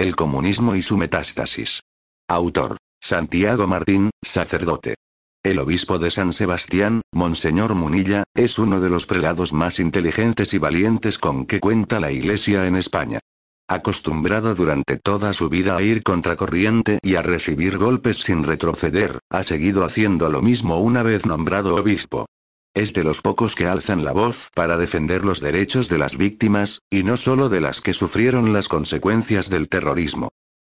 El comunismo y su metástasis. Autor. Santiago Martín, sacerdote. El obispo de San Sebastián, Monseñor Munilla, es uno de los prelados más inteligentes y valientes con que cuenta la Iglesia en España. Acostumbrado durante toda su vida a ir contracorriente y a recibir golpes sin retroceder, ha seguido haciendo lo mismo una vez nombrado obispo. Es de los pocos que alzan la voz para defender los derechos de las víctimas, y no solo de las que sufrieron las consecuencias del terrorismo.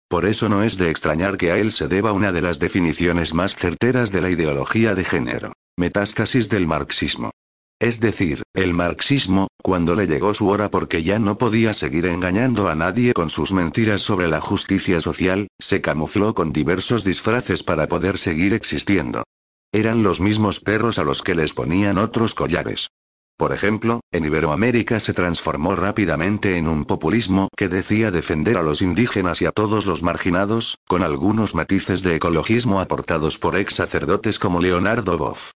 Por eso no es de extrañar que a él se deba una de las definiciones más certeras de la ideología de género, metástasis del marxismo. Es decir, el marxismo, cuando le llegó su hora porque ya no podía seguir engañando a nadie con sus mentiras sobre la justicia social, se camufló con diversos disfraces para poder seguir existiendo. Eran los mismos perros a los que les ponían otros collares. Por ejemplo, en Iberoamérica se transformó rápidamente en un populismo que decía defender a los indígenas y a todos los marginados, con algunos matices de ecologismo aportados por ex sacerdotes como Leonardo Boff.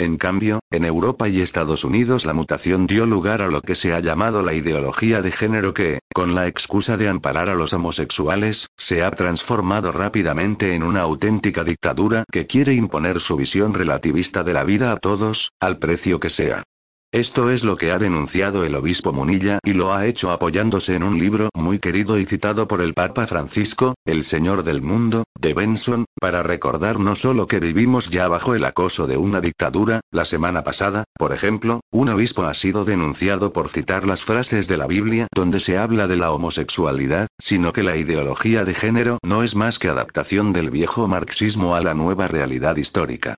En cambio, en Europa y Estados Unidos la mutación dio lugar a lo que se ha llamado la ideología de género que, con la excusa de amparar a los homosexuales, se ha transformado rápidamente en una auténtica dictadura que quiere imponer su visión relativista de la vida a todos, al precio que sea. Esto es lo que ha denunciado el obispo Munilla y lo ha hecho apoyándose en un libro muy querido y citado por el Papa Francisco, El Señor del Mundo, de Benson, para recordar no solo que vivimos ya bajo el acoso de una dictadura, la semana pasada, por ejemplo, un obispo ha sido denunciado por citar las frases de la Biblia donde se habla de la homosexualidad, sino que la ideología de género no es más que adaptación del viejo marxismo a la nueva realidad histórica.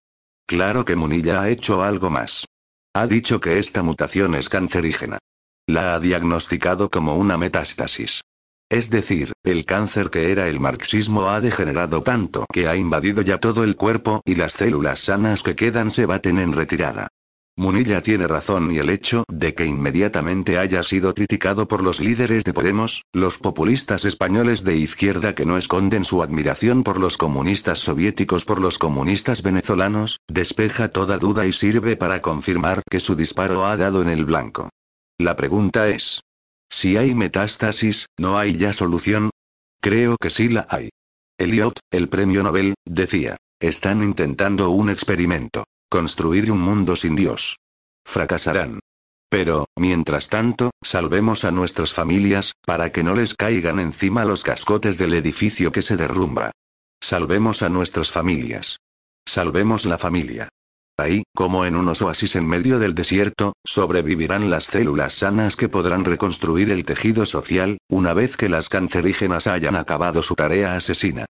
Claro que Munilla ha hecho algo más. Ha dicho que esta mutación es cancerígena. La ha diagnosticado como una metástasis. Es decir, el cáncer que era el marxismo ha degenerado tanto que ha invadido ya todo el cuerpo y las células sanas que quedan se baten en retirada. Munilla tiene razón y el hecho de que inmediatamente haya sido criticado por los líderes de Podemos, los populistas españoles de izquierda que no esconden su admiración por los comunistas soviéticos por los comunistas venezolanos, despeja toda duda y sirve para confirmar que su disparo ha dado en el blanco. La pregunta es, si hay metástasis, ¿no hay ya solución? Creo que sí la hay. Eliot, el premio Nobel, decía, están intentando un experimento. Construir un mundo sin Dios. Fracasarán. Pero, mientras tanto, salvemos a nuestras familias, para que no les caigan encima los cascotes del edificio que se derrumba. Salvemos a nuestras familias. Salvemos la familia. Ahí, como en unos oasis en medio del desierto, sobrevivirán las células sanas que podrán reconstruir el tejido social, una vez que las cancerígenas hayan acabado su tarea asesina.